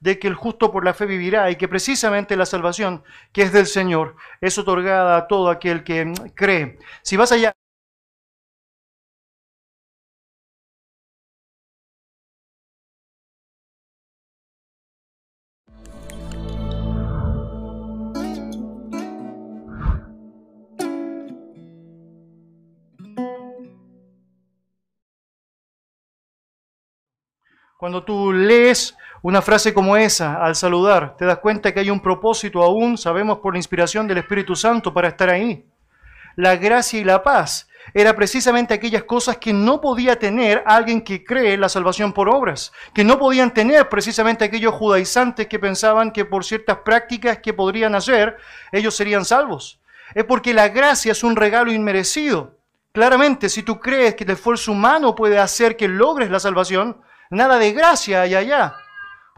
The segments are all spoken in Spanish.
de que el justo por la fe vivirá y que precisamente la salvación que es del Señor es otorgada a todo aquel que cree. Si vas allá... Cuando tú lees una frase como esa al saludar, te das cuenta que hay un propósito aún, sabemos por la inspiración del Espíritu Santo para estar ahí. La gracia y la paz era precisamente aquellas cosas que no podía tener alguien que cree la salvación por obras, que no podían tener precisamente aquellos judaizantes que pensaban que por ciertas prácticas que podrían hacer, ellos serían salvos. Es porque la gracia es un regalo inmerecido. Claramente, si tú crees que el esfuerzo humano puede hacer que logres la salvación, Nada de gracia hay allá.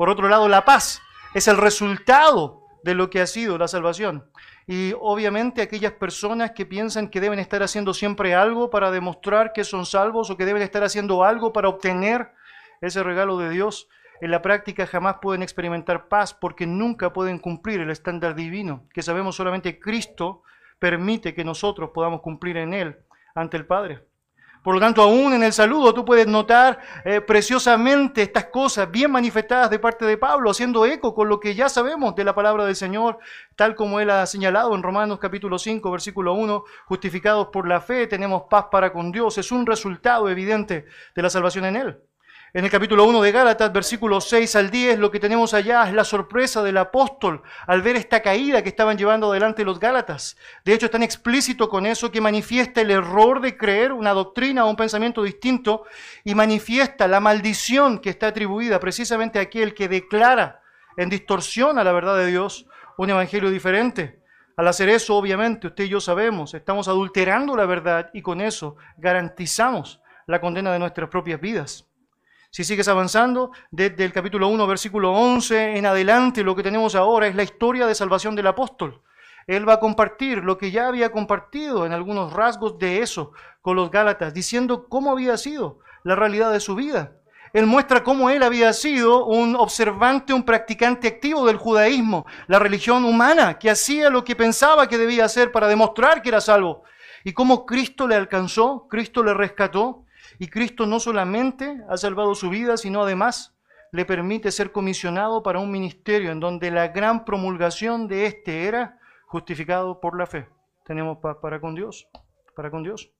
Por otro lado, la paz es el resultado de lo que ha sido la salvación. Y obviamente aquellas personas que piensan que deben estar haciendo siempre algo para demostrar que son salvos o que deben estar haciendo algo para obtener ese regalo de Dios, en la práctica jamás pueden experimentar paz porque nunca pueden cumplir el estándar divino, que sabemos solamente Cristo permite que nosotros podamos cumplir en Él ante el Padre. Por lo tanto, aún en el saludo tú puedes notar eh, preciosamente estas cosas bien manifestadas de parte de Pablo, haciendo eco con lo que ya sabemos de la palabra del Señor, tal como él ha señalado en Romanos capítulo 5, versículo 1, justificados por la fe, tenemos paz para con Dios. Es un resultado evidente de la salvación en él. En el capítulo 1 de Gálatas, versículos 6 al 10, lo que tenemos allá es la sorpresa del apóstol al ver esta caída que estaban llevando adelante los Gálatas. De hecho, es tan explícito con eso que manifiesta el error de creer una doctrina o un pensamiento distinto y manifiesta la maldición que está atribuida precisamente a aquel que declara en distorsión a la verdad de Dios un evangelio diferente. Al hacer eso, obviamente, usted y yo sabemos, estamos adulterando la verdad y con eso garantizamos la condena de nuestras propias vidas. Si sigues avanzando, desde el capítulo 1, versículo 11 en adelante, lo que tenemos ahora es la historia de salvación del apóstol. Él va a compartir lo que ya había compartido en algunos rasgos de eso con los Gálatas, diciendo cómo había sido la realidad de su vida. Él muestra cómo él había sido un observante, un practicante activo del judaísmo, la religión humana, que hacía lo que pensaba que debía hacer para demostrar que era salvo. Y cómo Cristo le alcanzó, Cristo le rescató, y Cristo no solamente ha salvado su vida, sino además le permite ser comisionado para un ministerio en donde la gran promulgación de éste era justificado por la fe. Tenemos paz para con Dios, para con Dios.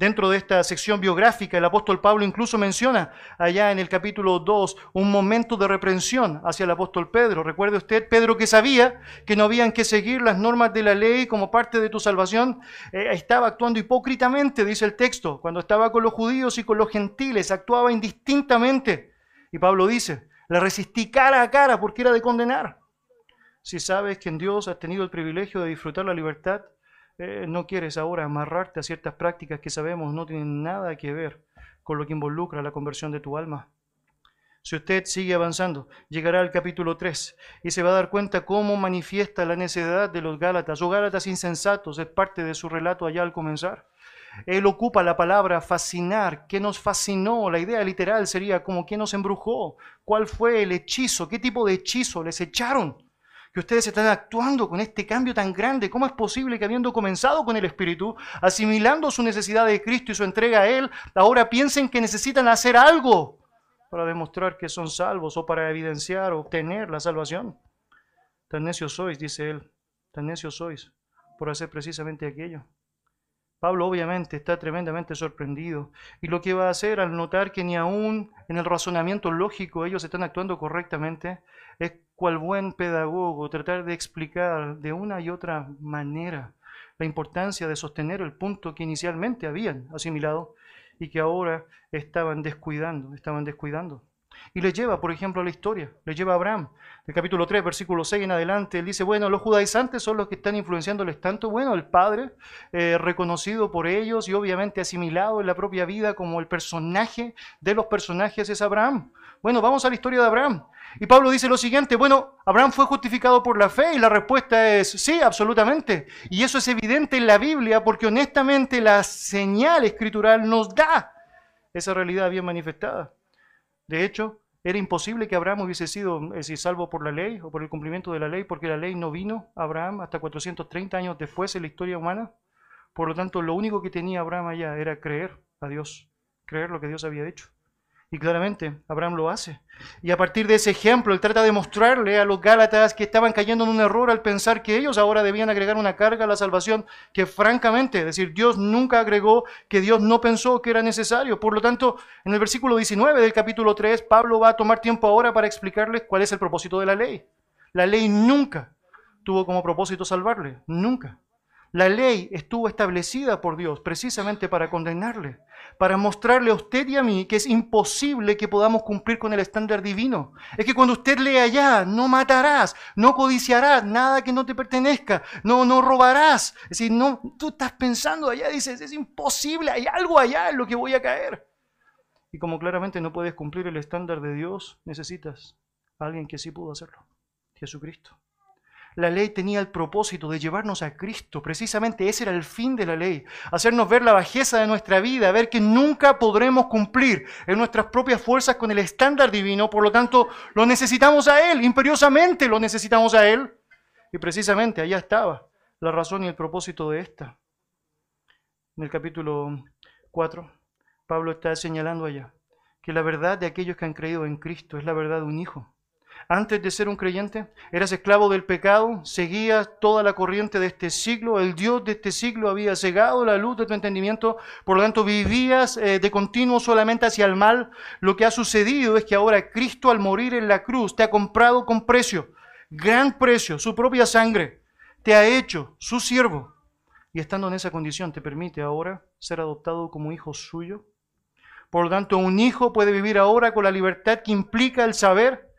Dentro de esta sección biográfica, el apóstol Pablo incluso menciona allá en el capítulo 2 un momento de reprensión hacia el apóstol Pedro. Recuerde usted, Pedro que sabía que no habían que seguir las normas de la ley como parte de tu salvación, eh, estaba actuando hipócritamente, dice el texto, cuando estaba con los judíos y con los gentiles, actuaba indistintamente. Y Pablo dice, le resistí cara a cara porque era de condenar. Si sabes que en Dios has tenido el privilegio de disfrutar la libertad, eh, no quieres ahora amarrarte a ciertas prácticas que sabemos no tienen nada que ver con lo que involucra la conversión de tu alma. Si usted sigue avanzando, llegará al capítulo 3 y se va a dar cuenta cómo manifiesta la necedad de los Gálatas o Gálatas insensatos, es parte de su relato allá al comenzar. Él ocupa la palabra fascinar. ¿Qué nos fascinó? La idea literal sería como ¿qué nos embrujó? ¿Cuál fue el hechizo? ¿Qué tipo de hechizo les echaron? Que ustedes están actuando con este cambio tan grande. ¿Cómo es posible que habiendo comenzado con el Espíritu, asimilando su necesidad de Cristo y su entrega a Él, ahora piensen que necesitan hacer algo para demostrar que son salvos o para evidenciar o obtener la salvación? Tan necios sois, dice Él, tan necios sois por hacer precisamente aquello. Pablo obviamente está tremendamente sorprendido y lo que va a hacer al notar que ni aún en el razonamiento lógico ellos están actuando correctamente es cual buen pedagogo tratar de explicar de una y otra manera la importancia de sostener el punto que inicialmente habían asimilado y que ahora estaban descuidando, estaban descuidando. Y le lleva, por ejemplo, a la historia, le lleva a Abraham. El capítulo 3, versículo 6 en adelante, él dice, bueno, los judaizantes son los que están influenciándoles tanto. Bueno, el Padre, eh, reconocido por ellos y obviamente asimilado en la propia vida como el personaje de los personajes es Abraham. Bueno, vamos a la historia de Abraham. Y Pablo dice lo siguiente, bueno, Abraham fue justificado por la fe y la respuesta es sí, absolutamente. Y eso es evidente en la Biblia porque honestamente la señal escritural nos da esa realidad bien manifestada. De hecho, Era imposible que Abraham hubiese sido salvo por la ley o por el cumplimiento de la ley, porque la ley no vino a Abraham hasta 430 años después en la historia humana. Por lo tanto, lo único que tenía Abraham allá era creer a Dios, creer lo que Dios había dicho. Y claramente Abraham lo hace. Y a partir de ese ejemplo, él trata de mostrarle a los Gálatas que estaban cayendo en un error al pensar que ellos ahora debían agregar una carga a la salvación que francamente, es decir, Dios nunca agregó, que Dios no pensó que era necesario. Por lo tanto, en el versículo 19 del capítulo 3, Pablo va a tomar tiempo ahora para explicarles cuál es el propósito de la ley. La ley nunca tuvo como propósito salvarle, nunca. La ley estuvo establecida por Dios precisamente para condenarle, para mostrarle a usted y a mí que es imposible que podamos cumplir con el estándar divino. Es que cuando usted lee allá, no matarás, no codiciarás nada que no te pertenezca, no, no robarás. Es decir, no, tú estás pensando allá, dices, es imposible, hay algo allá en lo que voy a caer. Y como claramente no puedes cumplir el estándar de Dios, necesitas a alguien que sí pudo hacerlo, Jesucristo. La ley tenía el propósito de llevarnos a Cristo. Precisamente ese era el fin de la ley. Hacernos ver la bajeza de nuestra vida, ver que nunca podremos cumplir en nuestras propias fuerzas con el estándar divino. Por lo tanto, lo necesitamos a Él, imperiosamente lo necesitamos a Él. Y precisamente allá estaba la razón y el propósito de esta. En el capítulo 4, Pablo está señalando allá que la verdad de aquellos que han creído en Cristo es la verdad de un hijo antes de ser un creyente, eras esclavo del pecado, seguías toda la corriente de este siglo, el Dios de este siglo había cegado la luz de tu entendimiento, por lo tanto vivías eh, de continuo solamente hacia el mal. Lo que ha sucedido es que ahora Cristo al morir en la cruz te ha comprado con precio, gran precio, su propia sangre, te ha hecho su siervo. Y estando en esa condición te permite ahora ser adoptado como hijo suyo. Por lo tanto, un hijo puede vivir ahora con la libertad que implica el saber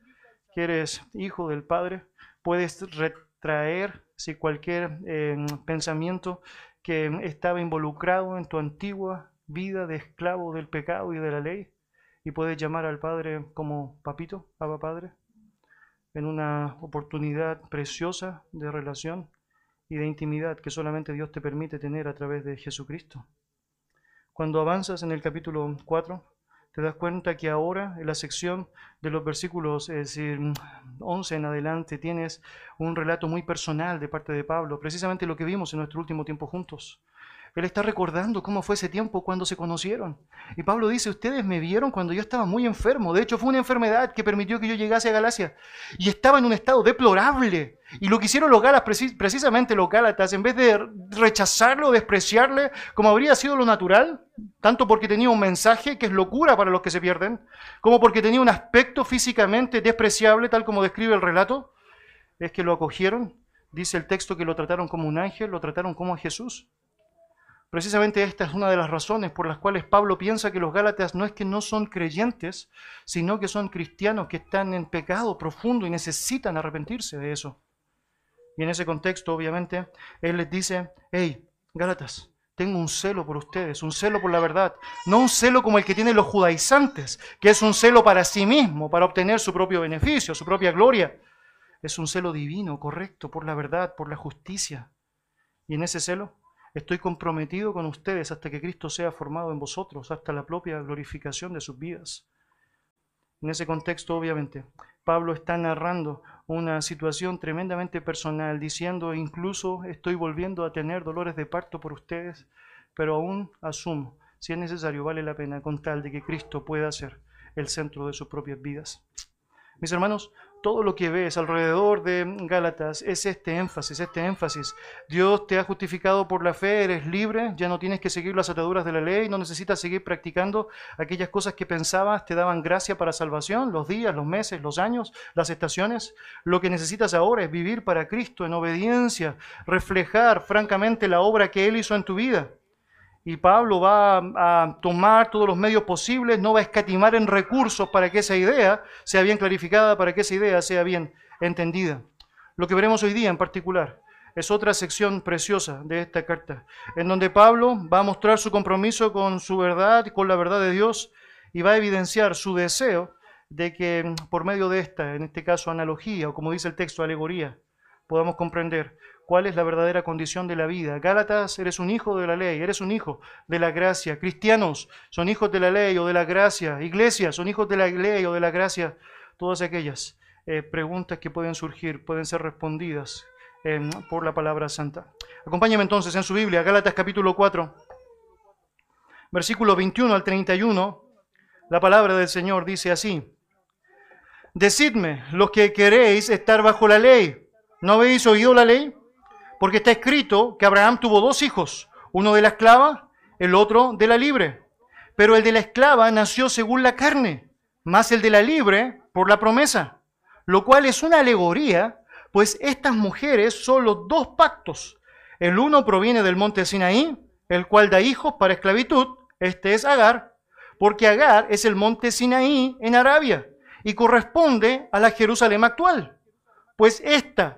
que eres hijo del Padre, puedes retraer si cualquier eh, pensamiento que estaba involucrado en tu antigua vida de esclavo del pecado y de la ley, y puedes llamar al Padre como papito, Abba Padre, en una oportunidad preciosa de relación y de intimidad que solamente Dios te permite tener a través de Jesucristo. Cuando avanzas en el capítulo 4, te das cuenta que ahora en la sección de los versículos es decir, 11 en adelante tienes un relato muy personal de parte de Pablo, precisamente lo que vimos en nuestro último tiempo juntos. Él está recordando cómo fue ese tiempo cuando se conocieron. Y Pablo dice, ustedes me vieron cuando yo estaba muy enfermo. De hecho, fue una enfermedad que permitió que yo llegase a Galacia. Y estaba en un estado deplorable. Y lo que hicieron los Galas, precisamente los Gálatas, en vez de rechazarlo, despreciarle, como habría sido lo natural, tanto porque tenía un mensaje que es locura para los que se pierden, como porque tenía un aspecto físicamente despreciable, tal como describe el relato, es que lo acogieron. Dice el texto que lo trataron como un ángel, lo trataron como a Jesús. Precisamente esta es una de las razones por las cuales Pablo piensa que los Gálatas no es que no son creyentes, sino que son cristianos que están en pecado profundo y necesitan arrepentirse de eso. Y en ese contexto, obviamente, él les dice, hey, Gálatas, tengo un celo por ustedes, un celo por la verdad, no un celo como el que tienen los judaizantes, que es un celo para sí mismo, para obtener su propio beneficio, su propia gloria. Es un celo divino, correcto, por la verdad, por la justicia. Y en ese celo Estoy comprometido con ustedes hasta que Cristo sea formado en vosotros, hasta la propia glorificación de sus vidas. En ese contexto, obviamente, Pablo está narrando una situación tremendamente personal, diciendo, incluso estoy volviendo a tener dolores de parto por ustedes, pero aún asumo, si es necesario, vale la pena con tal de que Cristo pueda ser el centro de sus propias vidas. Mis hermanos, todo lo que ves alrededor de Gálatas es este énfasis, este énfasis. Dios te ha justificado por la fe, eres libre, ya no tienes que seguir las ataduras de la ley, no necesitas seguir practicando aquellas cosas que pensabas te daban gracia para salvación, los días, los meses, los años, las estaciones. Lo que necesitas ahora es vivir para Cristo en obediencia, reflejar francamente la obra que Él hizo en tu vida. Y Pablo va a tomar todos los medios posibles, no va a escatimar en recursos para que esa idea sea bien clarificada, para que esa idea sea bien entendida. Lo que veremos hoy día en particular es otra sección preciosa de esta carta, en donde Pablo va a mostrar su compromiso con su verdad, con la verdad de Dios, y va a evidenciar su deseo de que por medio de esta, en este caso analogía, o como dice el texto, alegoría, podamos comprender cuál es la verdadera condición de la vida. Gálatas, eres un hijo de la ley, eres un hijo de la gracia. Cristianos son hijos de la ley o de la gracia. Iglesias son hijos de la ley o de la gracia. Todas aquellas eh, preguntas que pueden surgir pueden ser respondidas em, por la palabra santa. Acompáñame entonces en su Biblia, Gálatas capítulo 4, versículo 21 al 31. La palabra del Señor dice así. Decidme, los que queréis estar bajo la ley, ¿no habéis oído la ley? Porque está escrito que Abraham tuvo dos hijos, uno de la esclava, el otro de la libre. Pero el de la esclava nació según la carne, más el de la libre por la promesa, lo cual es una alegoría, pues estas mujeres son los dos pactos. El uno proviene del monte Sinaí, el cual da hijos para esclavitud, este es Agar, porque Agar es el monte Sinaí en Arabia y corresponde a la Jerusalén actual, pues ésta,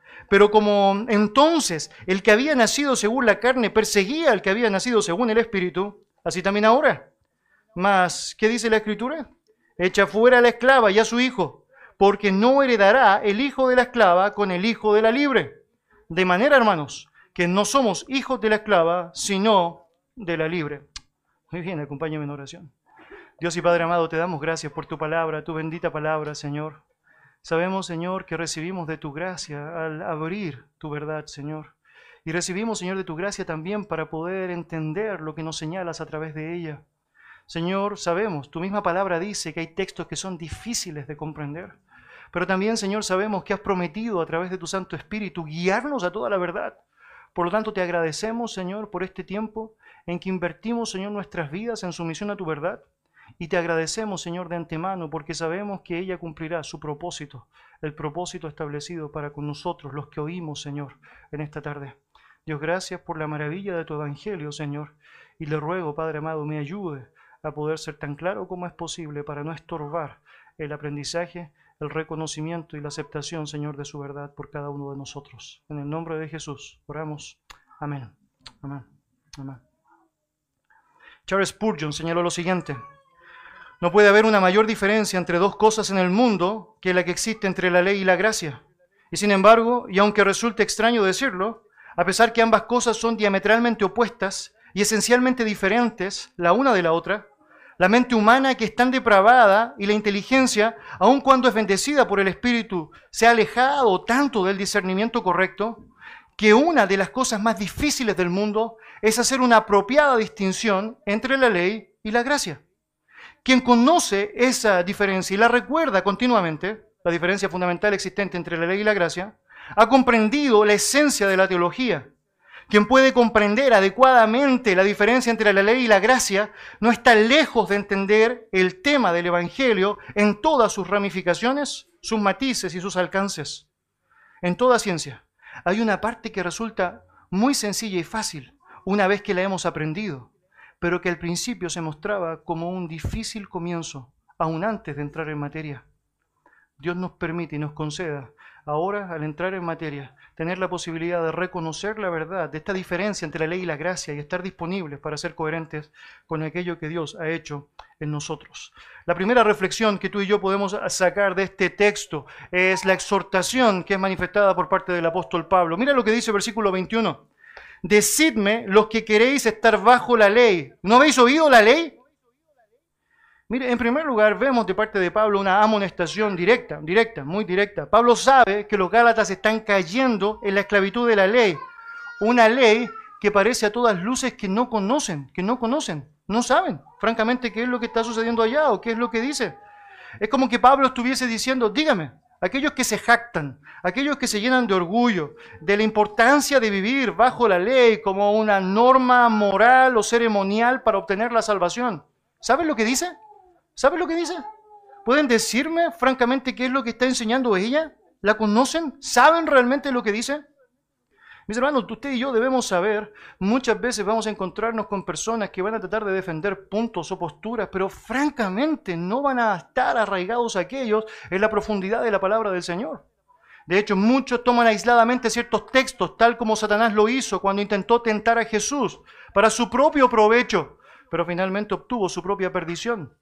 pero como entonces el que había nacido según la carne perseguía al que había nacido según el Espíritu, así también ahora. Mas, ¿qué dice la Escritura? Echa fuera a la esclava y a su hijo, porque no heredará el hijo de la esclava con el hijo de la libre. De manera, hermanos, que no somos hijos de la esclava, sino de la libre. Muy bien, acompáñame en oración. Dios y Padre amado, te damos gracias por tu palabra, tu bendita palabra, Señor. Sabemos, Señor, que recibimos de tu gracia al abrir tu verdad, Señor. Y recibimos, Señor, de tu gracia también para poder entender lo que nos señalas a través de ella. Señor, sabemos, tu misma palabra dice que hay textos que son difíciles de comprender. Pero también, Señor, sabemos que has prometido a través de tu Santo Espíritu guiarnos a toda la verdad. Por lo tanto, te agradecemos, Señor, por este tiempo en que invertimos, Señor, nuestras vidas en sumisión a tu verdad. Y te agradecemos, Señor, de antemano, porque sabemos que ella cumplirá su propósito, el propósito establecido para con nosotros, los que oímos, Señor, en esta tarde. Dios, gracias por la maravilla de tu Evangelio, Señor. Y le ruego, Padre amado, me ayude a poder ser tan claro como es posible para no estorbar el aprendizaje, el reconocimiento y la aceptación, Señor, de su verdad por cada uno de nosotros. En el nombre de Jesús, oramos. Amén. Amén. Amén. Charles Spurgeon señaló lo siguiente. No puede haber una mayor diferencia entre dos cosas en el mundo que la que existe entre la ley y la gracia. Y sin embargo, y aunque resulte extraño decirlo, a pesar que ambas cosas son diametralmente opuestas y esencialmente diferentes la una de la otra, la mente humana que es tan depravada y la inteligencia, aun cuando es bendecida por el Espíritu, se ha alejado tanto del discernimiento correcto, que una de las cosas más difíciles del mundo es hacer una apropiada distinción entre la ley y la gracia. Quien conoce esa diferencia y la recuerda continuamente, la diferencia fundamental existente entre la ley y la gracia, ha comprendido la esencia de la teología. Quien puede comprender adecuadamente la diferencia entre la ley y la gracia no está lejos de entender el tema del Evangelio en todas sus ramificaciones, sus matices y sus alcances. En toda ciencia hay una parte que resulta muy sencilla y fácil una vez que la hemos aprendido pero que al principio se mostraba como un difícil comienzo, aún antes de entrar en materia. Dios nos permite y nos conceda ahora, al entrar en materia, tener la posibilidad de reconocer la verdad de esta diferencia entre la ley y la gracia y estar disponibles para ser coherentes con aquello que Dios ha hecho en nosotros. La primera reflexión que tú y yo podemos sacar de este texto es la exhortación que es manifestada por parte del apóstol Pablo. Mira lo que dice el versículo 21 decidme los que queréis estar bajo la ley. ¿No habéis oído la ley? Mire, en primer lugar, vemos de parte de Pablo una amonestación directa, directa, muy directa. Pablo sabe que los Gálatas están cayendo en la esclavitud de la ley. Una ley que parece a todas luces que no conocen, que no conocen, no saben, francamente, qué es lo que está sucediendo allá o qué es lo que dice. Es como que Pablo estuviese diciendo, dígame, aquellos que se jactan, aquellos que se llenan de orgullo, de la importancia de vivir bajo la ley como una norma moral o ceremonial para obtener la salvación. ¿Saben lo que dice? ¿Saben lo que dice? ¿Pueden decirme francamente qué es lo que está enseñando ella? ¿La conocen? ¿Saben realmente lo que dice? Mis hermanos, usted y yo debemos saber, muchas veces vamos a encontrarnos con personas que van a tratar de defender puntos o posturas, pero francamente no van a estar arraigados aquellos en la profundidad de la palabra del Señor. De hecho, muchos toman aisladamente ciertos textos, tal como Satanás lo hizo cuando intentó tentar a Jesús para su propio provecho, pero finalmente obtuvo su propia perdición.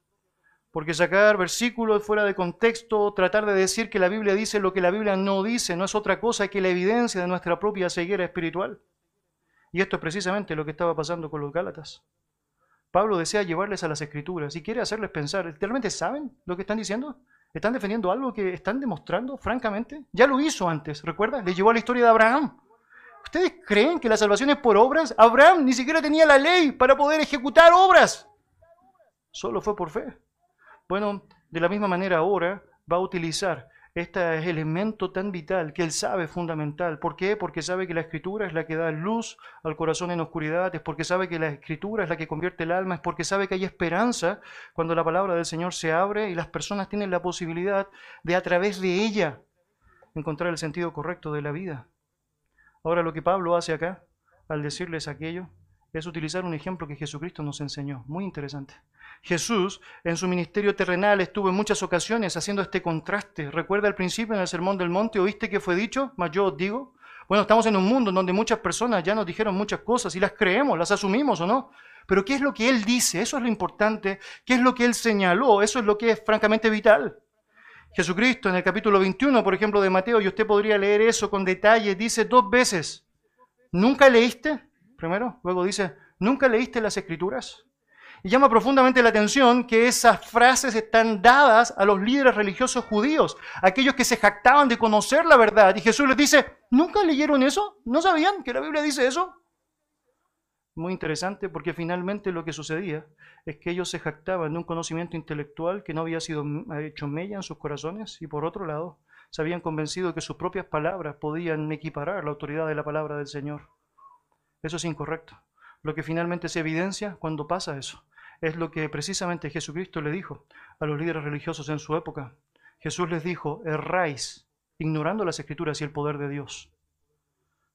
Porque sacar versículos fuera de contexto, tratar de decir que la Biblia dice lo que la Biblia no dice, no es otra cosa que la evidencia de nuestra propia ceguera espiritual. Y esto es precisamente lo que estaba pasando con los Gálatas. Pablo desea llevarles a las escrituras y quiere hacerles pensar, ¿realmente saben lo que están diciendo? ¿Están defendiendo algo que están demostrando, francamente? Ya lo hizo antes, ¿recuerda? Le llevó a la historia de Abraham. ¿Ustedes creen que la salvación es por obras? Abraham ni siquiera tenía la ley para poder ejecutar obras. Solo fue por fe. Bueno, de la misma manera ahora va a utilizar este elemento tan vital que él sabe fundamental. ¿Por qué? Porque sabe que la escritura es la que da luz al corazón en oscuridad, es porque sabe que la escritura es la que convierte el alma, es porque sabe que hay esperanza cuando la palabra del Señor se abre y las personas tienen la posibilidad de a través de ella encontrar el sentido correcto de la vida. Ahora lo que Pablo hace acá, al decirles aquello, es utilizar un ejemplo que Jesucristo nos enseñó. Muy interesante. Jesús en su ministerio terrenal estuvo en muchas ocasiones haciendo este contraste. Recuerda al principio en el Sermón del Monte, ¿oíste que fue dicho? Mas yo os digo. Bueno, estamos en un mundo donde muchas personas ya nos dijeron muchas cosas y las creemos, las asumimos o no. Pero ¿qué es lo que Él dice? Eso es lo importante. ¿Qué es lo que Él señaló? Eso es lo que es francamente vital. Jesucristo en el capítulo 21, por ejemplo, de Mateo, y usted podría leer eso con detalle, dice dos veces, ¿nunca leíste? Primero, luego dice, ¿nunca leíste las escrituras? Y llama profundamente la atención que esas frases están dadas a los líderes religiosos judíos, aquellos que se jactaban de conocer la verdad. Y Jesús les dice, ¿nunca leyeron eso? ¿No sabían que la Biblia dice eso? Muy interesante porque finalmente lo que sucedía es que ellos se jactaban de un conocimiento intelectual que no había sido hecho mella en sus corazones y por otro lado se habían convencido que sus propias palabras podían equiparar la autoridad de la palabra del Señor. Eso es incorrecto. Lo que finalmente se evidencia cuando pasa eso es lo que precisamente Jesucristo le dijo a los líderes religiosos en su época. Jesús les dijo, erráis, ignorando las escrituras y el poder de Dios.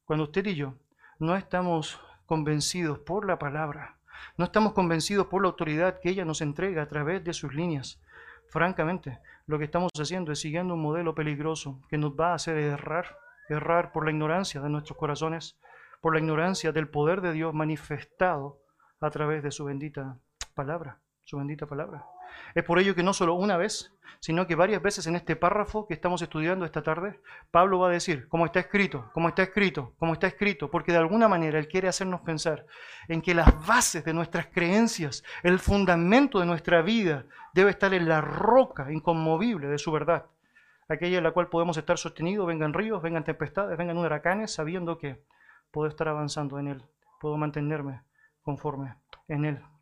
Cuando usted y yo no estamos convencidos por la palabra, no estamos convencidos por la autoridad que ella nos entrega a través de sus líneas, francamente, lo que estamos haciendo es siguiendo un modelo peligroso que nos va a hacer errar, errar por la ignorancia de nuestros corazones, por la ignorancia del poder de Dios manifestado a través de su bendita palabra, su bendita palabra. Es por ello que no solo una vez, sino que varias veces en este párrafo que estamos estudiando esta tarde, Pablo va a decir, como está escrito, como está escrito, como está escrito, porque de alguna manera él quiere hacernos pensar en que las bases de nuestras creencias, el fundamento de nuestra vida, debe estar en la roca inconmovible de su verdad, aquella en la cual podemos estar sostenidos, vengan ríos, vengan tempestades, vengan huracanes, sabiendo que puedo estar avanzando en él, puedo mantenerme conforme en él.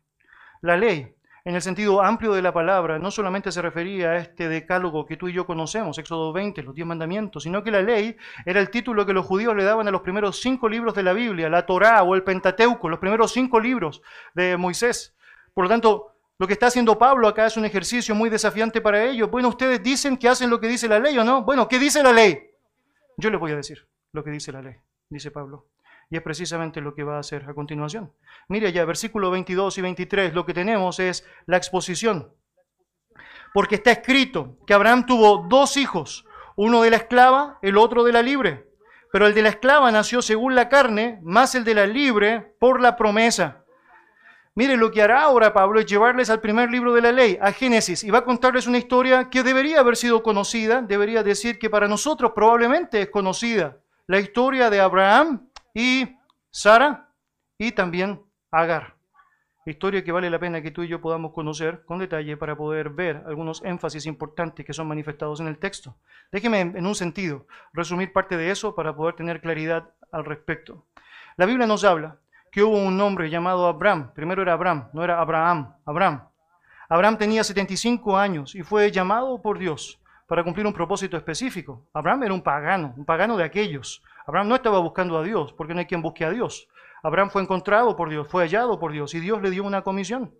La ley, en el sentido amplio de la palabra, no solamente se refería a este decálogo que tú y yo conocemos, Éxodo 20, los diez mandamientos, sino que la ley era el título que los judíos le daban a los primeros cinco libros de la Biblia, la Torá o el Pentateuco, los primeros cinco libros de Moisés. Por lo tanto, lo que está haciendo Pablo acá es un ejercicio muy desafiante para ellos. Bueno, ustedes dicen que hacen lo que dice la ley o no. Bueno, ¿qué dice la ley? Yo les voy a decir lo que dice la ley, dice Pablo. Y es precisamente lo que va a hacer a continuación. Mire ya, versículo 22 y 23, lo que tenemos es la exposición. Porque está escrito que Abraham tuvo dos hijos, uno de la esclava, el otro de la libre. Pero el de la esclava nació según la carne, más el de la libre por la promesa. Mire, lo que hará ahora Pablo es llevarles al primer libro de la ley, a Génesis, y va a contarles una historia que debería haber sido conocida, debería decir que para nosotros probablemente es conocida. La historia de Abraham y Sara y también Agar. Historia que vale la pena que tú y yo podamos conocer con detalle para poder ver algunos énfasis importantes que son manifestados en el texto. Déjeme en un sentido resumir parte de eso para poder tener claridad al respecto. La Biblia nos habla que hubo un hombre llamado Abraham. Primero era Abraham, no era Abraham, Abraham. Abraham tenía 75 años y fue llamado por Dios para cumplir un propósito específico. Abraham era un pagano, un pagano de aquellos. Abraham no estaba buscando a Dios, porque no hay quien busque a Dios. Abraham fue encontrado por Dios, fue hallado por Dios y Dios le dio una comisión.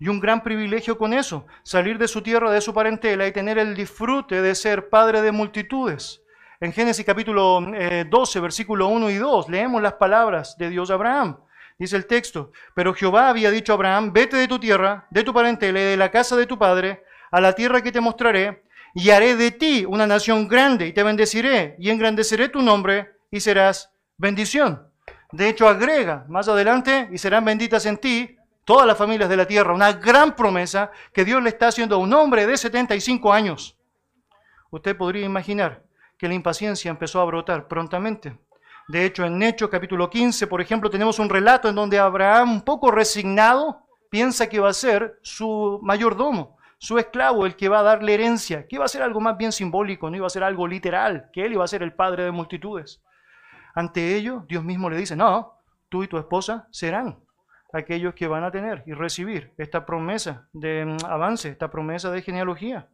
Y un gran privilegio con eso, salir de su tierra, de su parentela y tener el disfrute de ser padre de multitudes. En Génesis capítulo 12, eh, versículo 1 y 2, leemos las palabras de Dios a Abraham. Dice el texto, pero Jehová había dicho a Abraham, vete de tu tierra, de tu parentela de la casa de tu padre, a la tierra que te mostraré, y haré de ti una nación grande, y te bendeciré, y engrandeceré tu nombre, y serás bendición. De hecho, agrega más adelante, y serán benditas en ti todas las familias de la tierra. Una gran promesa que Dios le está haciendo a un hombre de 75 años. Usted podría imaginar que la impaciencia empezó a brotar prontamente. De hecho, en Hechos capítulo 15, por ejemplo, tenemos un relato en donde Abraham, un poco resignado, piensa que va a ser su mayordomo, su esclavo, el que va a darle herencia, que iba a ser algo más bien simbólico, no iba a ser algo literal, que él iba a ser el padre de multitudes. Ante ello, Dios mismo le dice, no, tú y tu esposa serán aquellos que van a tener y recibir esta promesa de mm, avance, esta promesa de genealogía.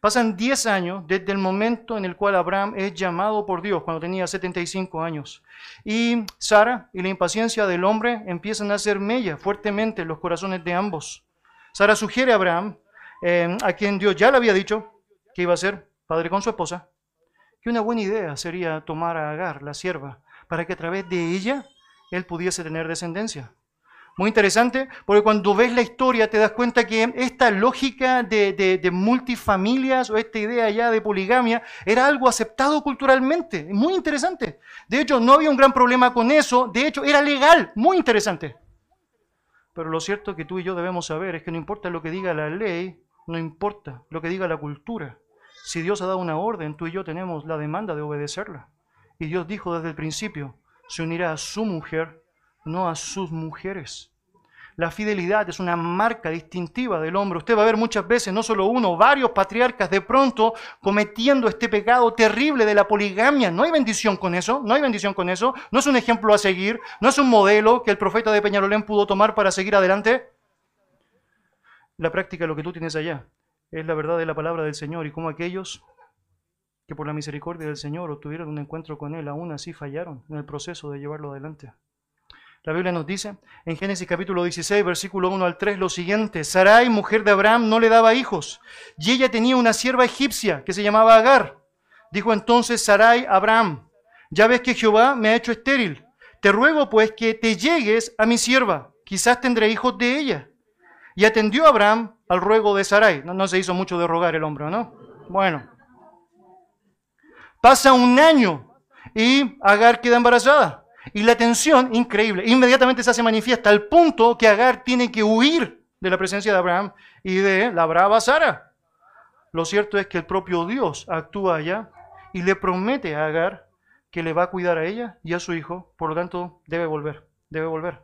Pasan 10 años desde el momento en el cual Abraham es llamado por Dios, cuando tenía 75 años. Y Sara y la impaciencia del hombre empiezan a hacer mella fuertemente en los corazones de ambos. Sara sugiere a Abraham, eh, a quien Dios ya le había dicho que iba a ser padre con su esposa, que una buena idea sería tomar a Agar, la sierva, para que a través de ella él pudiese tener descendencia. Muy interesante, porque cuando ves la historia te das cuenta que esta lógica de, multifamilias o esta idea ya de poligamia era algo aceptado culturalmente. Muy interesante. De hecho, no había un gran problema con eso. De hecho, era legal. Muy interesante. Pero lo cierto que tú y yo debemos saber es que no importa lo que diga la ley, no importa lo que diga la cultura. Si Dios ha dado una orden, tú y yo tenemos la demanda de obedecerla. Y Dios dijo desde el principio, se unirá a su mujer no a sus mujeres. La fidelidad es una marca distintiva del hombre. Usted va a ver muchas veces, no solo uno, varios patriarcas de pronto cometiendo este pecado terrible de la poligamia. No hay bendición con eso, no hay bendición con eso. No es un ejemplo a seguir, no es un modelo que el profeta de Peñarolén pudo tomar para seguir adelante. La práctica de lo que tú tienes allá es la verdad de la palabra del Señor y como aquellos que por la misericordia del Señor obtuvieron un encuentro con Él, aún así fallaron en el proceso de llevarlo adelante. La Biblia nos dice en Génesis capítulo 16, versículo 1 al 3, lo siguiente. Sarai, mujer de Abraham, no le daba hijos, y ella tenía una sierva egipcia que se llamaba Agar. Dijo entonces Sarai a Abraham, ya ves que Jehová me ha hecho estéril. Te ruego pues que te llegues a mi sierva, quizás tendré hijos de ella. Y atendió Abraham al ruego de Sarai. No, se hizo mucho de rogar el hombre, ¿no? Bueno. Pasa un año y Agar queda embarazada. Y la tensión, increíble, inmediatamente se hace manifiesta al punto que Agar tiene que huir de la presencia de Abraham y de la brava Sara. Lo cierto es que el propio Dios actúa allá y le promete a Agar que le va a cuidar a ella y a su hijo, por lo tanto debe volver, debe volver.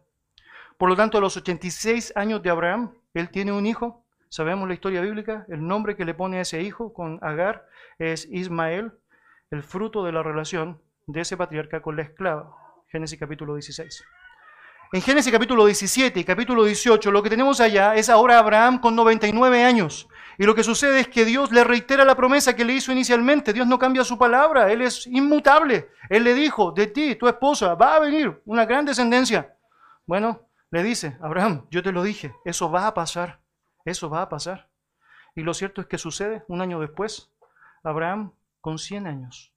Por lo tanto, a los 86 años de Abraham, él tiene un hijo, sabemos la historia bíblica, el nombre que le pone a ese hijo con Agar es Ismael, el fruto de la relación de ese patriarca con la esclava. Génesis capítulo 16. En Génesis capítulo 17 y capítulo 18 lo que tenemos allá es ahora Abraham con 99 años. Y lo que sucede es que Dios le reitera la promesa que le hizo inicialmente. Dios no cambia su palabra, Él es inmutable. Él le dijo, de ti, tu esposa, va a venir una gran descendencia. Bueno, le dice, Abraham, yo te lo dije, eso va a pasar, eso va a pasar. Y lo cierto es que sucede un año después. Abraham, con 100 años,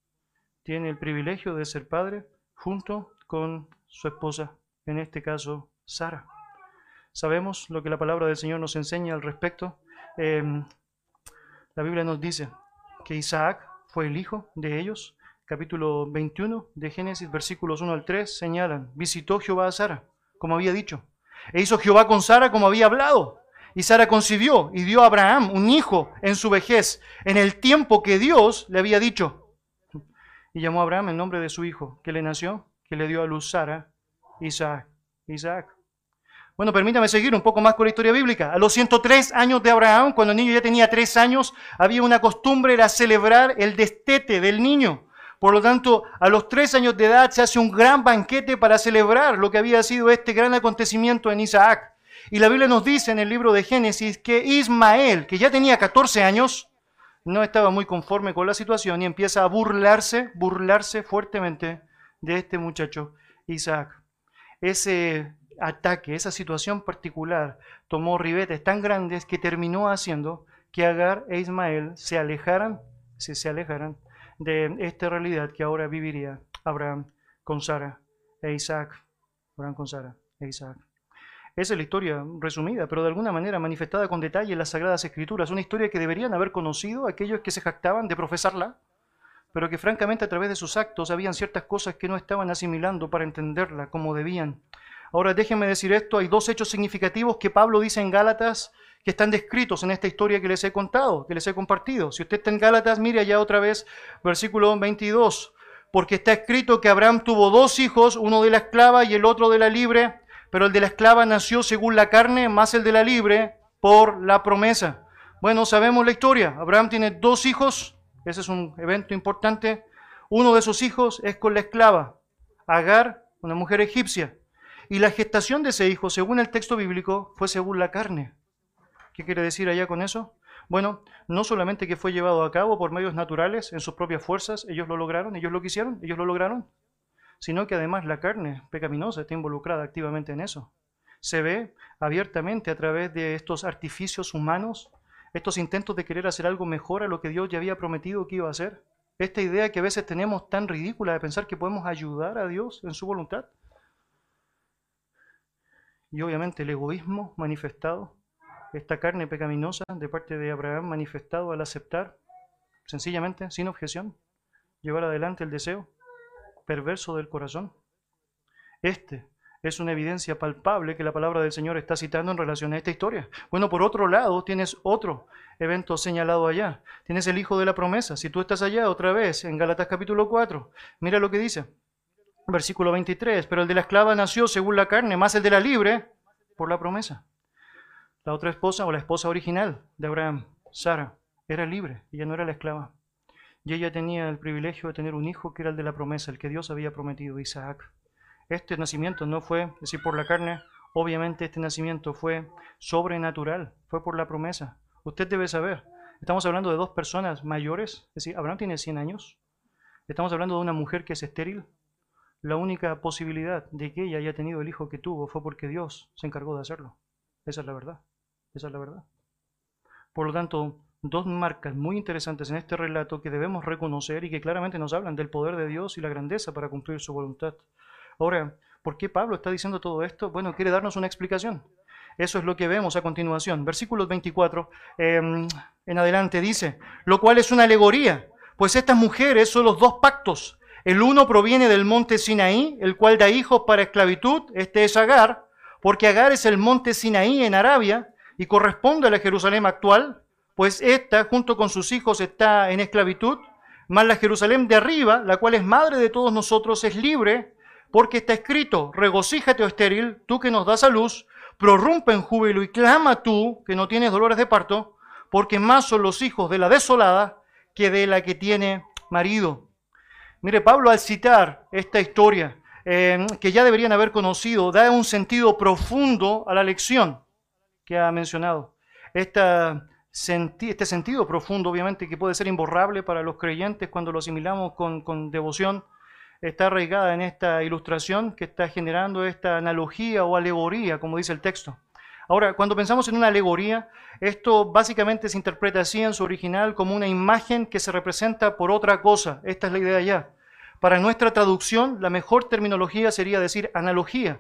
tiene el privilegio de ser padre junto con su esposa, en este caso Sara. Sabemos lo que la palabra del Señor nos enseña al respecto. Em, la Biblia nos dice que Isaac fue el hijo de ellos. Capítulo 21 de Génesis, versículos 1 al 3, señalan, visitó Jehová a Sara, como había dicho, e hizo Jehová con Sara como había hablado. Y Sara concibió y dio a Abraham un hijo en su vejez, en el tiempo que Dios le había dicho. Y llamó a Abraham el nombre de su hijo, que le nació, que le dio a luz Sara, Isaac. Isaac. Bueno, permítame seguir un poco más con la historia bíblica. A los 103 años de Abraham, cuando el niño ya tenía 3 años, había una costumbre, era celebrar el destete del niño. Por lo tanto, a los 3 años de edad se hace un gran banquete para celebrar lo que había sido este gran acontecimiento en Isaac. Y la Biblia nos dice en el libro de Génesis que Ismael, que ya tenía 14 años, no estaba muy conforme con la situación y empieza a burlarse, burlarse fuertemente de este muchacho Isaac. Ese ataque, esa situación particular, tomó ribetes tan grandes que terminó haciendo que Agar e Ismael se alejaran, se, se alejaran de esta realidad que ahora viviría Abraham con Sara e Isaac. Abraham con Sara e Isaac. Esa es la historia resumida, pero de alguna manera manifestada con detalle en las Sagradas Escrituras. Una historia que deberían haber conocido aquellos que se jactaban de profesarla, pero que francamente a través de sus actos habían ciertas cosas que no estaban asimilando para entenderla como debían. Ahora déjenme decir esto, hay dos hechos significativos que Pablo dice en Gálatas que están descritos en esta historia que les he contado, que les he compartido. Si usted está en Gálatas, mire allá otra vez, versículo 22, porque está escrito que Abraham tuvo dos hijos, uno de la esclava y el otro de la libre, pero el de la esclava nació según la carne, más el de la libre por la promesa. Bueno, sabemos la historia. Abraham tiene dos hijos, ese es un evento importante. Uno de sus hijos es con la esclava, Agar, una mujer egipcia. Y la gestación de ese hijo, según el texto bíblico, fue según la carne. ¿Qué quiere decir allá con eso? Bueno, no solamente que fue llevado a cabo por medios naturales, en sus propias fuerzas, ellos lo lograron, ellos lo quisieron, ellos lo lograron, sino que además la carne pecaminosa está involucrada activamente en eso. Se ve abiertamente a través de estos artificios humanos, estos intentos de querer hacer algo mejor a lo que Dios ya había prometido que iba a hacer. Esta idea que a veces tenemos tan ridícula de pensar que podemos ayudar a Dios en su voluntad. Y obviamente el egoísmo manifestado, esta carne pecaminosa de parte de Abraham manifestado al aceptar, sencillamente, sin objeción, llevar adelante el deseo perverso del corazón. Este es una evidencia palpable que la palabra del Señor está citando en relación a esta historia. Bueno, por otro lado, tienes otro evento señalado allá. Tienes el hijo de la promesa. Si tú estás allá otra vez, en Galatas capítulo 4, mira lo que dice. Versículo 23, pero el de la esclava nació según la carne, más el de la libre por la promesa. La otra esposa o la esposa original de Abraham, Sara, era libre, ella no era la esclava. Y ella tenía el privilegio de tener un hijo que era el de la promesa, el que Dios había prometido, Isaac. Este nacimiento no fue, es decir, por la carne, obviamente este nacimiento fue sobrenatural, fue por la promesa. Usted debe saber, estamos hablando de dos personas mayores, es decir, Abraham tiene 100 años, estamos hablando de una mujer que es estéril. La única posibilidad de que ella haya tenido el hijo que tuvo fue porque Dios se encargó de hacerlo. Esa es la verdad, esa es la verdad. Por lo tanto, dos marcas muy interesantes en este relato que debemos reconocer y que claramente nos hablan del poder de Dios y la grandeza para cumplir su voluntad. Ahora, ¿por qué Pablo está diciendo todo esto? Bueno, quiere darnos una explicación. Eso es lo que vemos a continuación. Versículos 24 em, en adelante dice, lo cual es una alegoría, pues estas mujeres son los dos pactos. El uno proviene del monte Sinaí, el cual da hijos para esclavitud, este es Agar, porque Agar es el monte Sinaí en Arabia y corresponde a la Jerusalén actual, pues ésta junto con sus hijos está en esclavitud, mas la Jerusalén de arriba, la cual es madre de todos nosotros, es libre, porque está escrito, regocíjate, oh estéril, tú que nos das a luz, prorrumpe en júbilo y clama tú, que no tienes dolores de parto, porque más son los hijos de la desolada que de la que tiene marido. Mire, Pablo al citar esta historia, eh, que ya deberían haber conocido, da un sentido profundo a la lección que ha mencionado. Esta este sentido profundo, obviamente, que puede ser imborrable para los creyentes cuando lo asimilamos con, con devoción, está arraigada en esta ilustración que está generando esta analogía o alegoría, como dice el texto. Ahora, cuando pensamos en una alegoría, esto básicamente se interpreta así en su original como una imagen que se representa por otra cosa. Esta es la idea ya. Para nuestra traducción, la mejor terminología sería decir analogía,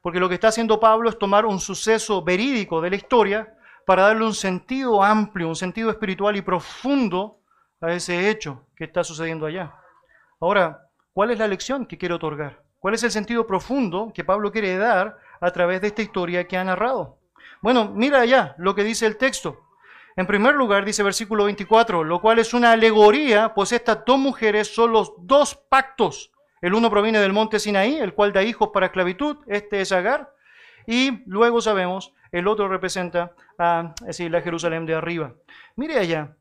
porque lo que está haciendo Pablo es tomar un suceso verídico de la historia para darle un sentido amplio, un sentido espiritual y profundo a ese hecho que está sucediendo allá. Ahora, ¿cuál es la lección que quiere otorgar? ¿Cuál es el sentido profundo que Pablo quiere dar a través de esta historia que ha narrado? Bueno, mira allá lo que dice el texto. En primer lugar, dice versículo 24, lo cual es una alegoría, pues estas dos mujeres son los dos pactos. El uno proviene del monte Sinaí, el cual da hijos para esclavitud, este es Agar, y luego sabemos el otro representa a la Jerusalén de arriba. Mire allá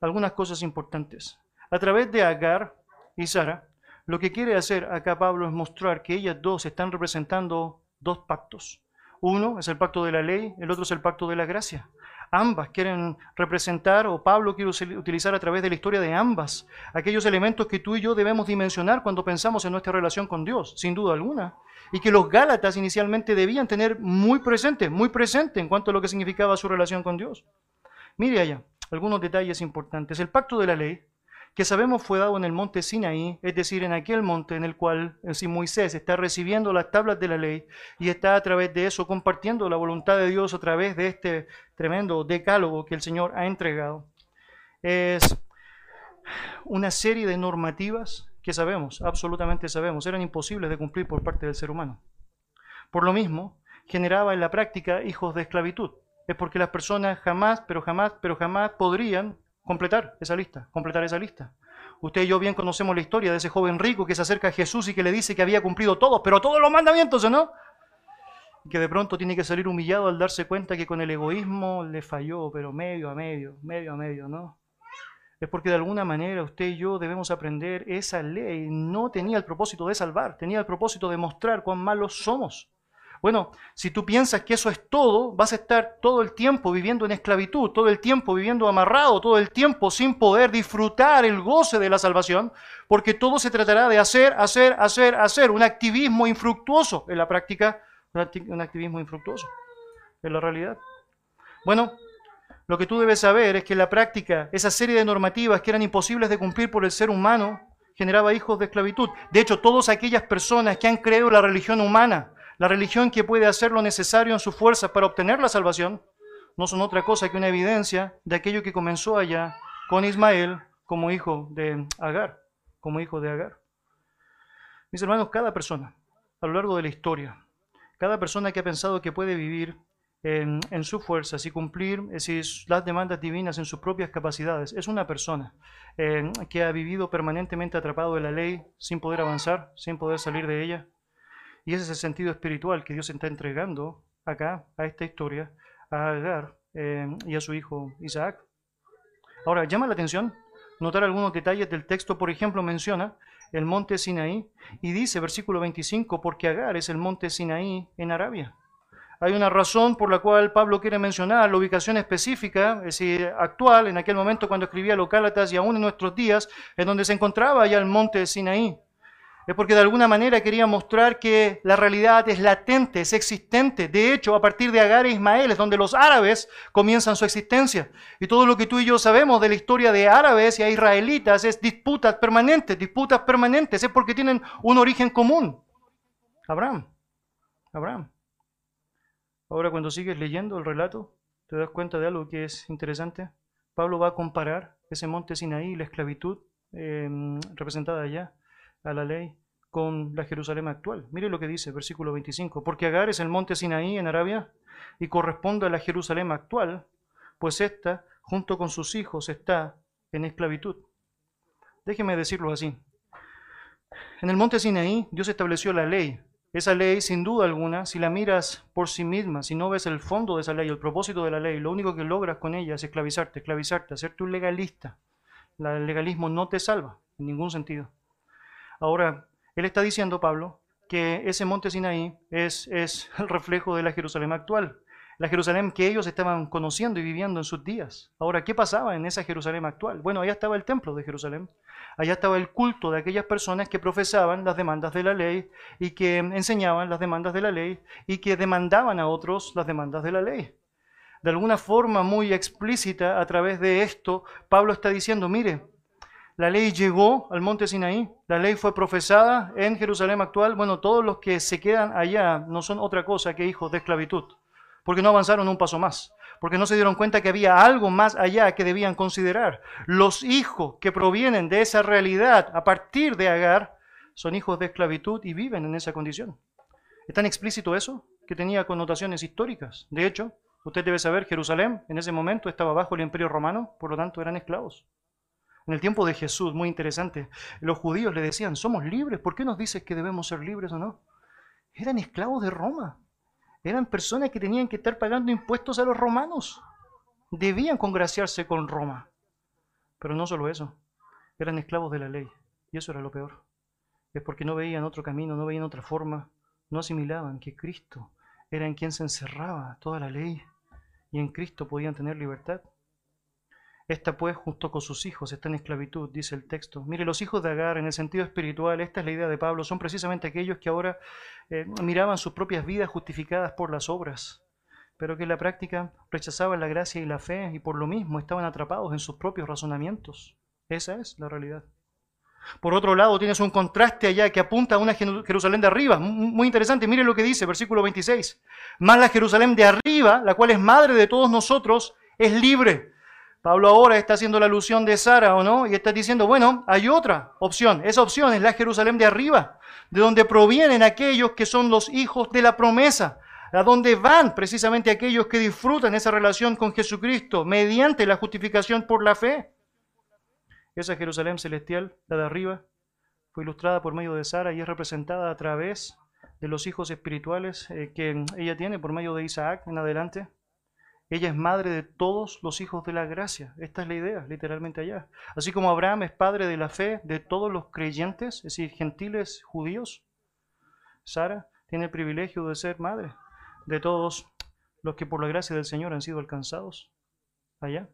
algunas cosas importantes. A través de Agar y Sara, lo que quiere hacer acá Pablo es mostrar que ellas dos están representando dos pactos. Uno es el pacto de la ley, el otro es el pacto de la gracia. Ambas quieren representar, o Pablo quiere utilizar a través de la historia de ambas, aquellos elementos que tú y yo debemos dimensionar cuando pensamos en nuestra relación con Dios, sin duda alguna y que los Gálatas inicialmente debían tener muy presente, muy presente en cuanto a lo que significaba su relación con Dios. Mire allá, algunos detalles importantes. El pacto de la ley que sabemos fue dado en el monte Sinaí, es decir, en aquel monte en el cual si Moisés está recibiendo las tablas de la ley y está a través de eso compartiendo la voluntad de Dios a través de este tremendo decálogo que el Señor ha entregado. Es una serie de normativas que sabemos, absolutamente sabemos, eran imposibles de cumplir por parte del ser humano. Por lo mismo, generaba en la práctica hijos de esclavitud. Es porque las personas jamás, pero jamás, pero jamás podrían completar esa lista, completar esa lista. Usted y yo bien conocemos la historia de ese joven rico que se acerca a Jesús y que le dice que había cumplido todos, pero todos los mandamientos, ¿no? Y que de pronto tiene que salir humillado al darse cuenta que con el egoísmo le falló, pero medio a medio, medio a medio, ¿no? Es porque de alguna manera usted y yo debemos aprender esa ley. No tenía el propósito de salvar, tenía el propósito de mostrar cuán malos somos. Bueno, si tú piensas que eso es todo, vas a estar todo el tiempo viviendo en esclavitud, todo el tiempo viviendo amarrado, todo el tiempo sin poder disfrutar el goce de la salvación, porque todo se tratará de hacer, hacer, hacer, hacer, un activismo infructuoso en la práctica, un activismo infructuoso en la realidad. Bueno, lo que tú debes saber es que en la práctica, esa serie de normativas que eran imposibles de cumplir por el ser humano, generaba hijos de esclavitud. De hecho, todas aquellas personas que han creado la religión humana, la religión que puede hacer lo necesario en su fuerza para obtener la salvación no son otra cosa que una evidencia de aquello que comenzó allá con Ismael como hijo de Agar, como hijo de Agar. Mis hermanos, cada persona a lo largo de la historia, cada persona que ha pensado que puede vivir en, su fuerza y cumplir las demandas divinas en sus propias capacidades, es una persona eh, que ha vivido permanentemente atrapado en la ley sin poder avanzar, sin poder salir de ella, y ese es el sentido espiritual que Dios está entregando acá, a esta historia, a Agar eh, y a su hijo Isaac. Ahora, llama la atención notar algunos detalles del texto. Por ejemplo, menciona el monte Sinaí y dice, versículo 25, porque Agar es el monte Sinaí en Arabia. Hay una razón por la cual Pablo quiere mencionar la ubicación específica, es decir, actual, en aquel momento cuando escribía los Gálatas y aún en nuestros días, en donde se encontraba ya el monte Sinaí es porque de alguna manera quería mostrar que la realidad es latente, es existente. De hecho, a partir de Agar e Ismael es donde los árabes comienzan su existencia. Y todo lo que tú y yo sabemos de la historia de árabes y israelitas es disputas permanentes, disputas permanentes, es porque tienen un origen común. Abraham, Abraham. Ahora cuando sigues leyendo el relato, te das cuenta de algo que es interesante. Pablo va a comparar ese monte Sinaí, la esclavitud eh, representada allá a la ley con la Jerusalén actual. Mire lo que dice, versículo 25. Porque Agar es el monte Sinaí en Arabia y corresponde a la Jerusalén actual, pues ésta, junto con sus hijos, está en esclavitud. Déjeme decirlo así. En el monte Sinaí Dios estableció la ley. Esa ley, sin duda alguna, si la miras por sí misma, si no ves el fondo de esa ley, el propósito de la ley, lo único que logras con ella es esclavizarte, esclavizarte, hacerte un legalista. El legalismo no te salva en ningún sentido. Ahora, él está diciendo, Pablo, que ese monte Sinaí es, es el reflejo de la Jerusalén actual, la Jerusalén que ellos estaban conociendo y viviendo en sus días. Ahora, ¿qué pasaba en esa Jerusalén actual? Bueno, allá estaba el templo de Jerusalén, allá estaba el culto de aquellas personas que profesaban las demandas de la ley y que enseñaban las demandas de la ley y que demandaban a otros las demandas de la ley. De alguna forma muy explícita, a través de esto, Pablo está diciendo, mire, la ley llegó al monte Sinaí, la ley fue profesada en Jerusalén actual. Bueno, todos los que se quedan allá no son otra cosa que hijos de esclavitud, porque no avanzaron un paso más, porque no se dieron cuenta que había algo más allá que debían considerar. Los hijos que provienen de esa realidad a partir de Agar son hijos de esclavitud y viven en esa condición. ¿Es tan explícito eso? Que tenía connotaciones históricas. De hecho, usted debe saber, Jerusalén en ese momento estaba bajo el imperio romano, por lo tanto eran esclavos. En el tiempo de Jesús, muy interesante, los judíos le decían, somos libres, ¿por qué nos dices que debemos ser libres o no? Eran esclavos de Roma, eran personas que tenían que estar pagando impuestos a los romanos, debían congraciarse con Roma. Pero no solo eso, eran esclavos de la ley, y eso era lo peor. Es porque no veían otro camino, no veían otra forma, no asimilaban que Cristo era en quien se encerraba toda la ley, y en Cristo podían tener libertad. Esta pues, junto con sus hijos, está en esclavitud, dice el texto. Mire, los hijos de Agar, en el sentido espiritual, esta es la idea de Pablo, son precisamente aquellos que ahora eh, miraban sus propias vidas justificadas por las obras, pero que en la práctica rechazaban la gracia y la fe y por lo mismo estaban atrapados en sus propios razonamientos. Esa es la realidad. Por otro lado, tienes un contraste allá que apunta a una Jerusalén de arriba. Muy interesante, mire lo que dice, versículo 26. Más la Jerusalén de arriba, la cual es madre de todos nosotros, es libre. Pablo ahora está haciendo la alusión de Sara, ¿o no? Y está diciendo, bueno, hay otra opción. Esa opción es la Jerusalén de arriba, de donde provienen aquellos que son los hijos de la promesa, a donde van precisamente aquellos que disfrutan esa relación con Jesucristo mediante la justificación por la fe. Esa Jerusalén celestial, la de arriba, fue ilustrada por medio de Sara y es representada a través de los hijos espirituales eh, que ella tiene por medio de Isaac en adelante. Ella es madre de todos los hijos de la gracia. Esta es la idea, literalmente allá. Así como Abraham es padre de la fe de todos los creyentes, es decir, gentiles judíos, Sara tiene el privilegio de ser madre de todos los que por la gracia del Señor han sido alcanzados allá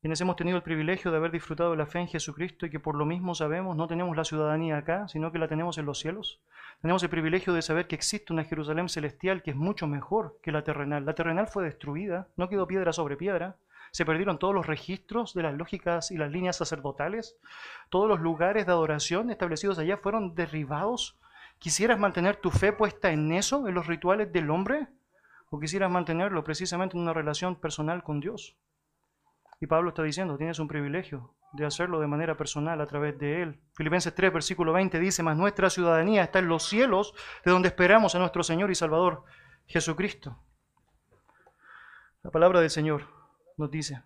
quienes hemos tenido el privilegio de haber disfrutado de la fe en Jesucristo y que por lo mismo sabemos no tenemos la ciudadanía acá, sino que la tenemos en los cielos. Tenemos el privilegio de saber que existe una Jerusalén celestial que es mucho mejor que la terrenal. La terrenal fue destruida, no quedó piedra sobre piedra, se perdieron todos los registros de las lógicas y las líneas sacerdotales, todos los lugares de adoración establecidos allá fueron derribados. ¿Quisieras mantener tu fe puesta en eso, en los rituales del hombre? ¿O quisieras mantenerlo precisamente en una relación personal con Dios? Y Pablo está diciendo, tienes un privilegio de hacerlo de manera personal a través de Él. Filipenses 3, versículo 20 dice, mas nuestra ciudadanía está en los cielos, de donde esperamos a nuestro Señor y Salvador Jesucristo. La palabra del Señor nos dice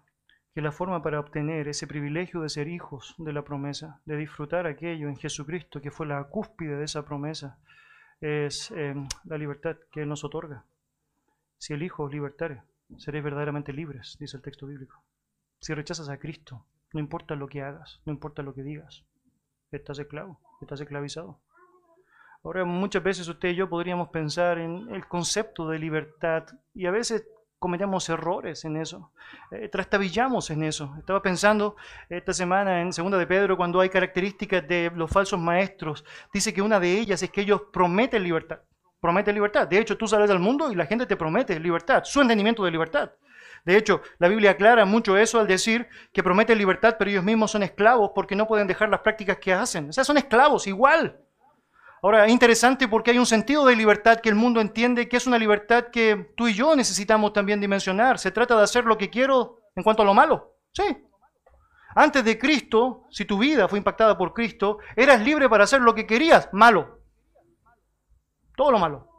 que la forma para obtener ese privilegio de ser hijos de la promesa, de disfrutar aquello en Jesucristo, que fue la cúspide de esa promesa, es eh, la libertad que Él nos otorga. Si el Hijo os libertare, seréis verdaderamente libres, dice el texto bíblico. Si rechazas a Cristo, no importa lo que hagas, no importa lo que digas, estás esclavo, estás esclavizado. Ahora, muchas veces usted y yo podríamos pensar en el concepto de libertad y a veces cometemos errores en eso, eh, trastabillamos en eso. Estaba pensando esta semana en Segunda de Pedro cuando hay características de los falsos maestros. Dice que una de ellas es que ellos prometen libertad. Prometen libertad. De hecho, tú sales al mundo y la gente te promete libertad, su entendimiento de libertad. De hecho, la Biblia aclara mucho eso al decir que prometen libertad, pero ellos mismos son esclavos porque no pueden dejar las prácticas que hacen. O sea, son esclavos igual. Ahora, es interesante porque hay un sentido de libertad que el mundo entiende que es una libertad que tú y yo necesitamos también dimensionar. Se trata de hacer lo que quiero en cuanto a lo malo. Sí. Antes de Cristo, si tu vida fue impactada por Cristo, eras libre para hacer lo que querías, malo. Todo lo malo.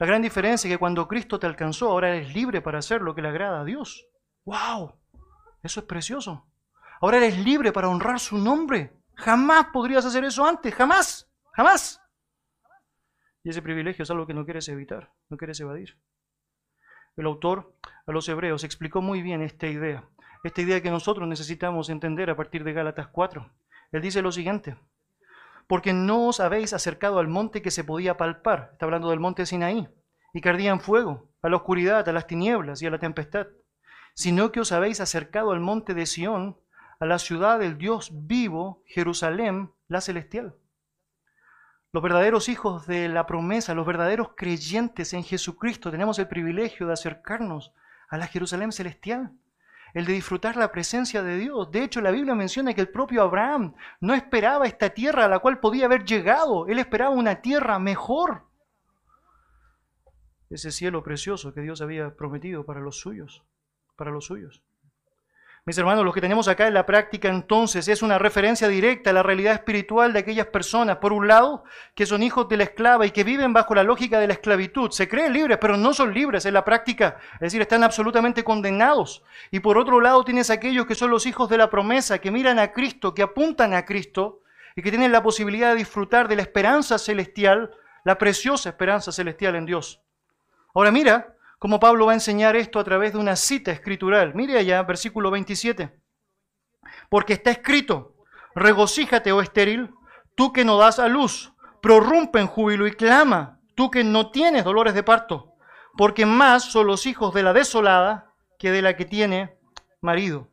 La gran diferencia es que cuando Cristo te alcanzó, ahora eres libre para hacer lo que le agrada a Dios. ¡Wow! Eso es precioso. Ahora eres libre para honrar su nombre. Jamás podrías hacer eso antes, jamás, jamás. Y ese privilegio es algo que no quieres evitar, no quieres evadir. El autor a los hebreos explicó muy bien esta idea, esta idea que nosotros necesitamos entender a partir de Gálatas 4. Él dice lo siguiente, porque no os habéis acercado al monte que se podía palpar, está hablando del monte Sinaí, y que ardía en fuego, a la oscuridad, a las tinieblas y a la tempestad, sino que os habéis acercado al monte de Sión, a la ciudad del Dios vivo, Jerusalén, la celestial. Los verdaderos hijos de la promesa, los verdaderos creyentes en Jesucristo, tenemos el privilegio de acercarnos a la Jerusalén celestial el de disfrutar la presencia de Dios. De hecho, la Biblia menciona que el propio Abraham no esperaba esta tierra a la cual podía haber llegado, él esperaba una tierra mejor. Ese cielo precioso que Dios había prometido para los suyos, para los suyos. Mis hermanos, lo que tenemos acá en la práctica entonces es una referencia directa a la realidad espiritual de aquellas personas, por un lado, que son hijos de la esclava y que viven bajo la lógica de la esclavitud. Se creen libres, pero no son libres en la práctica, es decir, están absolutamente condenados. Y por otro lado tienes aquellos que son los hijos de la promesa, que miran a Cristo, que apuntan a Cristo y que tienen la posibilidad de disfrutar de la esperanza celestial, la preciosa esperanza celestial en Dios. Ahora mira, cómo Pablo va a enseñar esto a través de una cita escritural. Mire allá, versículo 27. Porque está escrito, regocíjate, oh estéril, tú que no das a luz, prorrumpe en júbilo y clama, tú que no tienes dolores de parto, porque más son los hijos de la desolada que de la que tiene marido.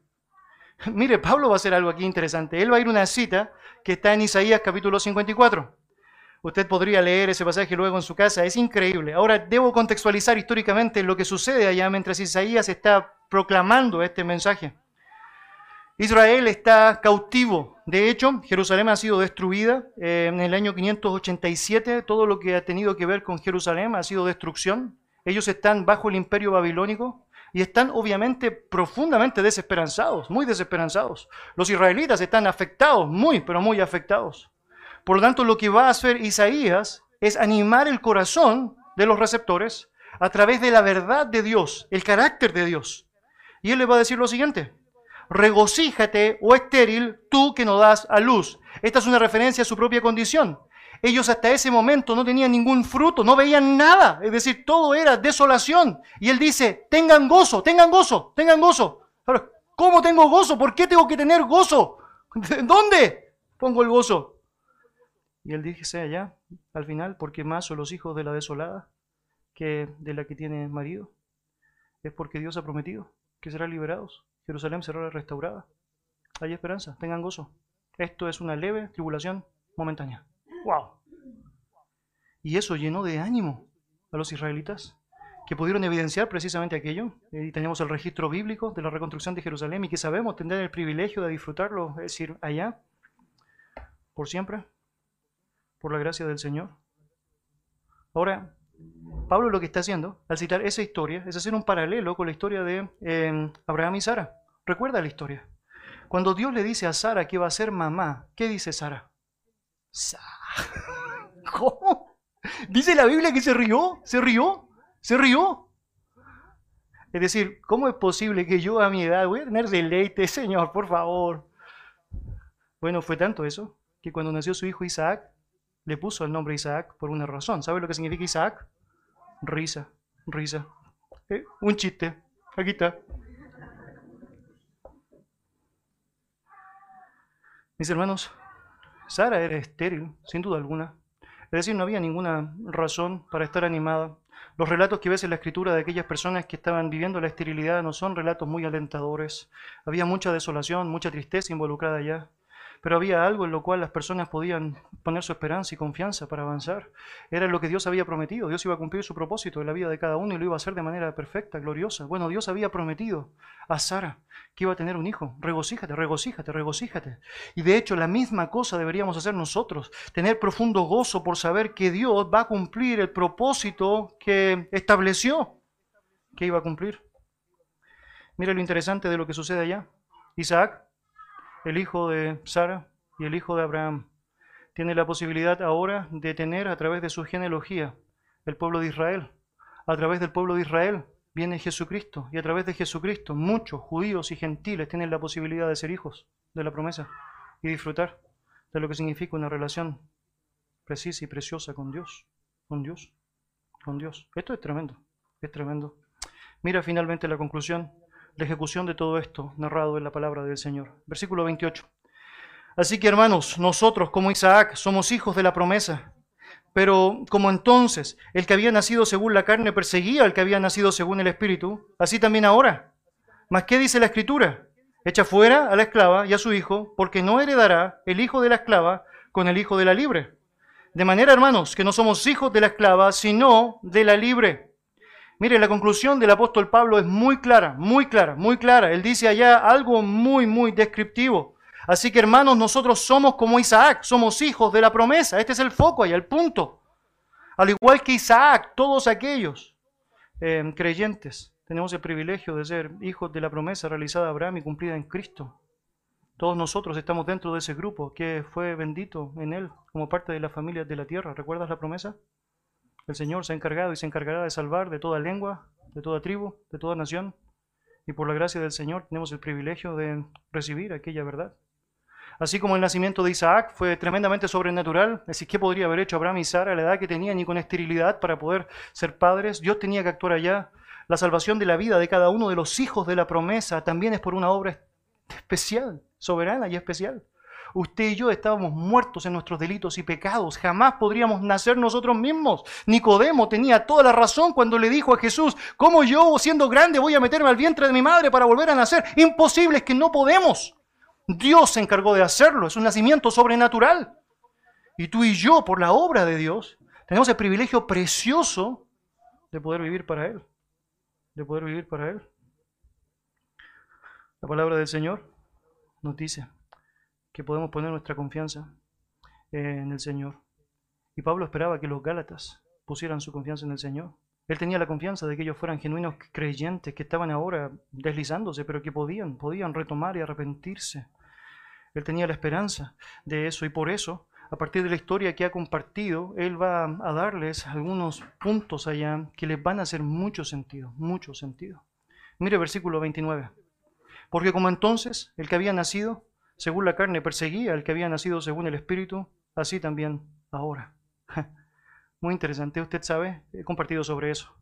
Mire, Pablo va a hacer algo aquí interesante. Él va a ir a una cita que está en Isaías capítulo 54. Usted podría leer ese pasaje luego en su casa, es increíble. Ahora debo contextualizar históricamente lo que sucede allá mientras Isaías está proclamando este mensaje. Israel está cautivo. De hecho, Jerusalén ha sido destruida eh, en el año 587. Todo lo que ha tenido que ver con Jerusalén ha sido destrucción. Ellos están bajo el imperio babilónico y están obviamente profundamente desesperanzados, muy desesperanzados. Los israelitas están afectados, muy, pero muy afectados. Por lo tanto, lo que va a hacer Isaías es animar el corazón de los receptores a través de la verdad de Dios, el carácter de Dios. Y él le va a decir lo siguiente, regocíjate, o oh estéril, tú que no das a luz. Esta es una referencia a su propia condición. Ellos hasta ese momento no tenían ningún fruto, no veían nada, es decir, todo era desolación. Y él dice, tengan gozo, tengan gozo, tengan gozo. ¿cómo tengo gozo? ¿Por qué tengo que tener gozo? ¿Dónde pongo el gozo? Y él dice allá, al final, porque más son los hijos de la desolada que de la que tiene marido. Es porque Dios ha prometido que serán liberados. Jerusalén será restaurada. Hay esperanza, tengan gozo. Esto es una leve tribulación momentánea. ¡Wow! Y eso llenó de ánimo a los israelitas, que pudieron evidenciar precisamente aquello. Y tenemos el registro bíblico de la reconstrucción de Jerusalén y que sabemos tener el privilegio de disfrutarlo, es decir, allá, por siempre, por la gracia del Señor. Ahora, Pablo lo que está haciendo al citar esa historia es hacer un paralelo con la historia de eh, Abraham y Sara. Recuerda la historia. Cuando Dios le dice a Sara que va a ser mamá, ¿qué dice Sara? ¿Cómo? Dice la Biblia que se rió, se rió, se rió. Es decir, ¿cómo es posible que yo a mi edad voy a tener deleite, Señor, por favor? Bueno, fue tanto eso que cuando nació su hijo Isaac, le puso el nombre Isaac por una razón. ¿Sabe lo que significa Isaac? Risa, risa. Eh, un chiste. Aquí está. Mis hermanos, Sara era estéril, sin duda alguna. Es decir, no había ninguna razón para estar animada. Los relatos que ves en la escritura de aquellas personas que estaban viviendo la esterilidad no son relatos muy alentadores. Había mucha desolación, mucha tristeza involucrada allá pero había algo en lo cual las personas podían poner su esperanza y confianza para avanzar. Era lo que Dios había prometido. Dios iba a cumplir su propósito en la vida de cada uno y lo iba a hacer de manera perfecta, gloriosa. Bueno, Dios había prometido a Sara que iba a tener un hijo. Regocíjate, regocíjate, regocíjate. Y de hecho, la misma cosa deberíamos hacer nosotros. Tener profundo gozo por saber que Dios va a cumplir el propósito que estableció que iba a cumplir. Mira lo interesante de lo que sucede allá. Isaac el hijo de Sara y el hijo de Abraham. Tiene la posibilidad ahora de tener a través de su genealogía el pueblo de Israel. A través del pueblo de Israel viene Jesucristo y a través de Jesucristo muchos judíos y gentiles tienen la posibilidad de ser hijos de la promesa y disfrutar de lo que significa una relación precisa y preciosa con Dios, con Dios, con Dios. Esto es tremendo, es tremendo. Mira finalmente la conclusión la ejecución de todo esto narrado en la palabra del Señor. Versículo 28. Así que hermanos, nosotros como Isaac somos hijos de la promesa. Pero como entonces el que había nacido según la carne perseguía al que había nacido según el Espíritu, así también ahora. ¿Mas qué dice la Escritura? Echa fuera a la esclava y a su hijo, porque no heredará el hijo de la esclava con el hijo de la libre. De manera, hermanos, que no somos hijos de la esclava, sino de la libre. Mire, la conclusión del apóstol Pablo es muy clara, muy clara, muy clara. Él dice allá algo muy, muy descriptivo. Así que hermanos, nosotros somos como Isaac, somos hijos de la promesa. Este es el foco ahí, el punto. Al igual que Isaac, todos aquellos eh, creyentes tenemos el privilegio de ser hijos de la promesa realizada a Abraham y cumplida en Cristo. Todos nosotros estamos dentro de ese grupo que fue bendito en Él como parte de la familia de la tierra. ¿Recuerdas la promesa? El Señor se ha encargado y se encargará de salvar de toda lengua, de toda tribu, de toda nación. Y por la gracia del Señor tenemos el privilegio de recibir aquella verdad. Así como el nacimiento de Isaac fue tremendamente sobrenatural, es decir, ¿qué podría haber hecho Abraham y Sara a la edad que tenían ni con esterilidad para poder ser padres? Dios tenía que actuar allá. La salvación de la vida de cada uno de los hijos de la promesa también es por una obra especial, soberana y especial. Usted y yo estábamos muertos en nuestros delitos y pecados. Jamás podríamos nacer nosotros mismos. Nicodemo tenía toda la razón cuando le dijo a Jesús, ¿cómo yo, siendo grande, voy a meterme al vientre de mi madre para volver a nacer? Imposible, es que no podemos. Dios se encargó de hacerlo, es un nacimiento sobrenatural. Y tú y yo, por la obra de Dios, tenemos el privilegio precioso de poder vivir para Él. De poder vivir para Él. La palabra del Señor nos dice que podemos poner nuestra confianza en el Señor. Y Pablo esperaba que los Gálatas pusieran su confianza en el Señor. Él tenía la confianza de que ellos fueran genuinos creyentes, que estaban ahora deslizándose, pero que podían, podían retomar y arrepentirse. Él tenía la esperanza de eso y por eso, a partir de la historia que ha compartido, Él va a darles algunos puntos allá que les van a hacer mucho sentido, mucho sentido. Mire versículo 29. Porque como entonces el que había nacido según la carne perseguía al que había nacido según el Espíritu, así también ahora. Muy interesante, usted sabe, he compartido sobre eso.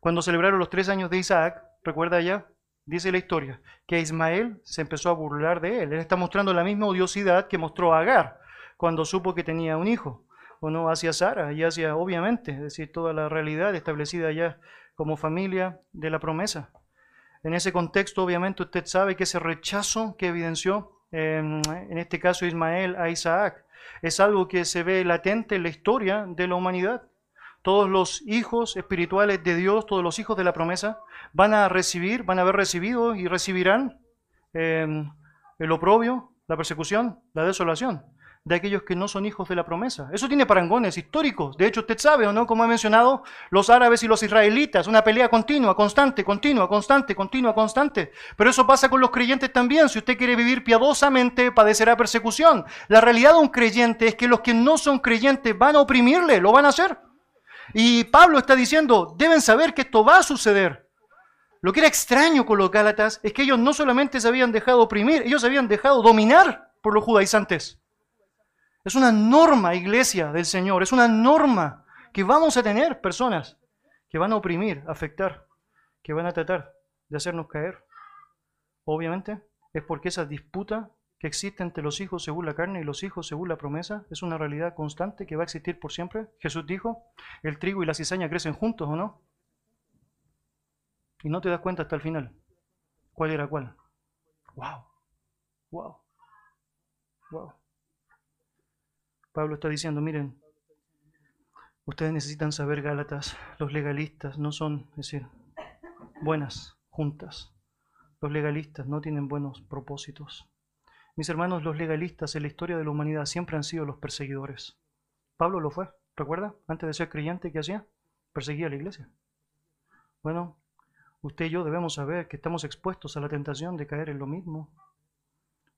Cuando celebraron los tres años de Isaac, recuerda ya, dice la historia, que Ismael se empezó a burlar de él. Él está mostrando la misma odiosidad que mostró Agar cuando supo que tenía un hijo, o no, hacia Sara y hacia, obviamente, es decir, toda la realidad establecida ya como familia de la promesa. En ese contexto, obviamente, usted sabe que ese rechazo que evidenció, en este caso Ismael, a Isaac, es algo que se ve latente en la historia de la humanidad. Todos los hijos espirituales de Dios, todos los hijos de la promesa, van a recibir, van a haber recibido y recibirán em, el oprobio, la persecución, la desolación de aquellos que no son hijos de la promesa. Eso tiene parangones históricos. De hecho, usted sabe, ¿o no? Como he mencionado, los árabes y los israelitas, una pelea continua, constante, continua, constante, continua, constante. Pero eso pasa con los creyentes también. Si usted quiere vivir piadosamente, padecerá persecución. La realidad de un creyente es que los que no son creyentes van a oprimirle, lo van a hacer. Y Pablo está diciendo, deben saber que esto va a suceder. Lo que era extraño con los Gálatas es que ellos no solamente se habían dejado oprimir, ellos se habían dejado dominar por los judaizantes. Es una norma, iglesia del Señor, es una norma que vamos a tener personas que van a oprimir, afectar, que van a tratar de hacernos caer. Obviamente es porque esa disputa que existe entre los hijos según la carne y los hijos según la promesa es una realidad constante que va a existir por siempre. Jesús dijo, el trigo y la cizaña crecen juntos, ¿o no? Y no te das cuenta hasta el final cuál era cuál. Wow, wow, wow. Pablo está diciendo, miren, ustedes necesitan saber, Gálatas, los legalistas no son, es decir, buenas juntas. Los legalistas no tienen buenos propósitos. Mis hermanos, los legalistas en la historia de la humanidad siempre han sido los perseguidores. Pablo lo fue, ¿recuerda? Antes de ser creyente, ¿qué hacía? Perseguía a la iglesia. Bueno, usted y yo debemos saber que estamos expuestos a la tentación de caer en lo mismo.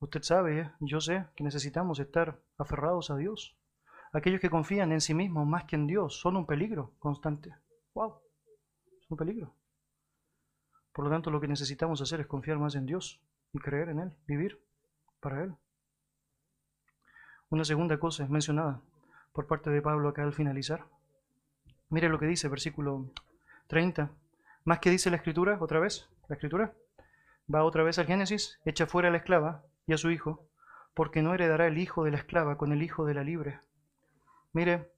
Usted sabe, ¿eh? yo sé que necesitamos estar aferrados a Dios. Aquellos que confían en sí mismos más que en Dios son un peligro constante. ¡Wow! Es un peligro. Por lo tanto, lo que necesitamos hacer es confiar más en Dios y creer en Él, vivir para Él. Una segunda cosa mencionada por parte de Pablo acá al finalizar. Mire lo que dice, versículo 30. Más que dice la escritura, otra vez, la escritura. Va otra vez al Génesis, echa fuera a la esclava y a su hijo, porque no heredará el hijo de la esclava con el hijo de la libre. Mire,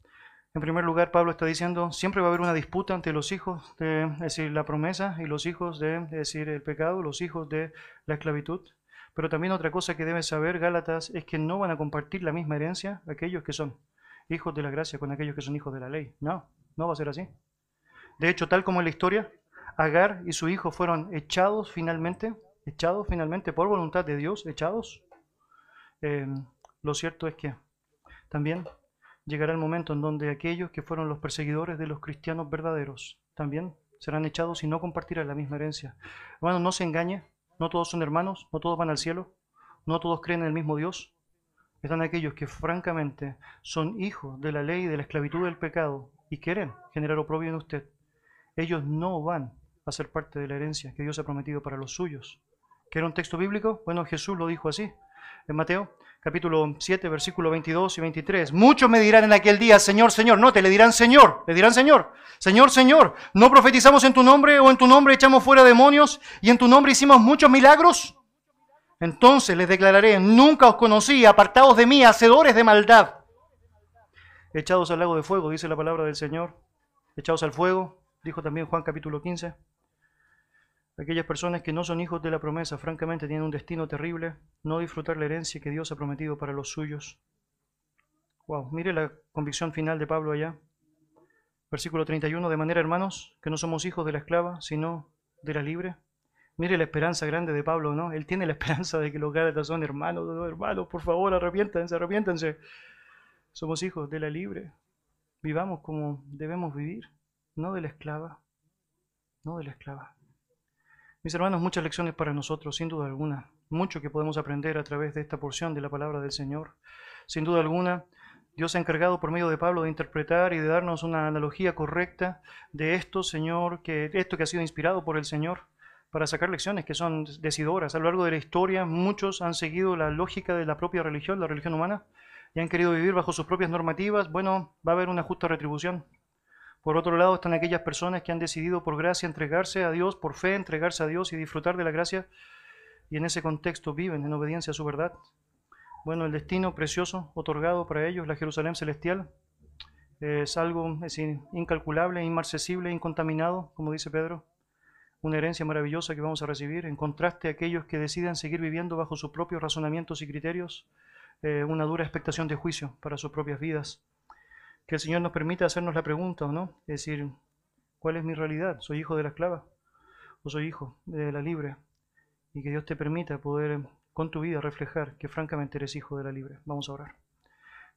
en primer lugar, Pablo está diciendo, siempre va a haber una disputa entre los hijos de, decir, la promesa y los hijos de, decir, el pecado, los hijos de la esclavitud. Pero también otra cosa que debe saber Gálatas es que no van a compartir la misma herencia aquellos que son hijos de la gracia con aquellos que son hijos de la ley. No, no va a ser así. De hecho, tal como en la historia, Agar y su hijo fueron echados finalmente echados finalmente por voluntad de Dios, echados, eh, lo cierto es que también llegará el momento en donde aquellos que fueron los perseguidores de los cristianos verdaderos también serán echados y no compartirán la misma herencia. Hermano, no se engañe, no todos son hermanos, no todos van al cielo, no todos creen en el mismo Dios. Están aquellos que francamente son hijos de la ley de la esclavitud del pecado y quieren generar oprobio en usted. Ellos no van a ser parte de la herencia que Dios ha prometido para los suyos. ¿Qué era un texto bíblico? Bueno, Jesús lo dijo así. En Mateo capítulo 7, versículo 22 y 23. Muchos me dirán en aquel día, Señor, Señor. No, te le dirán Señor. Le dirán Señor. Señor, Señor. ¿No profetizamos en tu nombre o en tu nombre echamos fuera demonios y en tu nombre hicimos muchos milagros? Entonces les declararé, nunca os conocí, apartados de mí, hacedores de maldad. Echados al lago de fuego, dice la palabra del Señor. Echados al fuego, dijo también Juan capítulo 15. Aquellas personas que no son hijos de la promesa, francamente, tienen un destino terrible, no disfrutar la herencia que Dios ha prometido para los suyos. Wow, mire la convicción final de Pablo allá. Versículo 31, de manera, hermanos, que no somos hijos de la esclava, sino de la libre. Mire la esperanza grande de Pablo, ¿no? Él tiene la esperanza de que los Gálatas son hermanos, hermanos, por favor, arrepiéntanse, arrepiéntanse. Somos hijos de la libre. Vivamos como debemos vivir, no de la esclava, no de la esclava. Mis hermanos, muchas lecciones para nosotros, sin duda alguna. Mucho que podemos aprender a través de esta porción de la palabra del Señor. Sin duda alguna, Dios ha encargado por medio de Pablo de interpretar y de darnos una analogía correcta de esto, Señor, que esto que ha sido inspirado por el Señor para sacar lecciones que son decidoras. A lo largo de la historia, muchos han seguido la lógica de la propia religión, la religión humana, y han querido vivir bajo sus propias normativas. Bueno, va a haber una justa retribución. Por otro lado están aquellas personas que han decidido por gracia entregarse a Dios, por fe entregarse a Dios y disfrutar de la gracia, y en ese contexto viven en obediencia a su verdad. Bueno, el destino precioso otorgado para ellos, la Jerusalén celestial, es algo es incalculable, inmarcesible, incontaminado, como dice Pedro una herencia maravillosa que vamos a recibir, en contraste a aquellos que deciden seguir viviendo bajo sus propios razonamientos y criterios, eh, una dura expectación de juicio para sus propias vidas. Que el Señor nos permita hacernos la pregunta, ¿no? Es decir, ¿cuál es mi realidad? ¿Soy hijo de la esclava o soy hijo de la libre? Y que Dios te permita poder con tu vida reflejar que francamente eres hijo de la libre. Vamos a orar.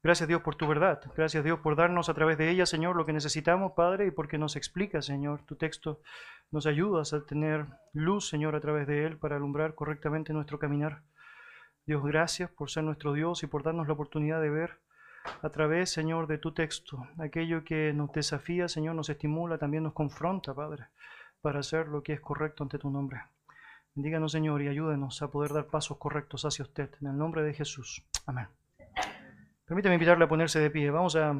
Gracias Dios por tu verdad. Gracias Dios por darnos a través de ella, Señor, lo que necesitamos, Padre, y porque nos explica, Señor, tu texto. Nos ayudas a tener luz, Señor, a través de él para alumbrar correctamente nuestro caminar. Dios, gracias por ser nuestro Dios y por darnos la oportunidad de ver a través, Señor, de tu texto, aquello que nos desafía, Señor, nos estimula, también nos confronta, Padre, para hacer lo que es correcto ante tu nombre. Bendíganos, Señor, y ayúdenos a poder dar pasos correctos hacia usted. En el nombre de Jesús. Amén. Permítame invitarle a ponerse de pie. Vamos a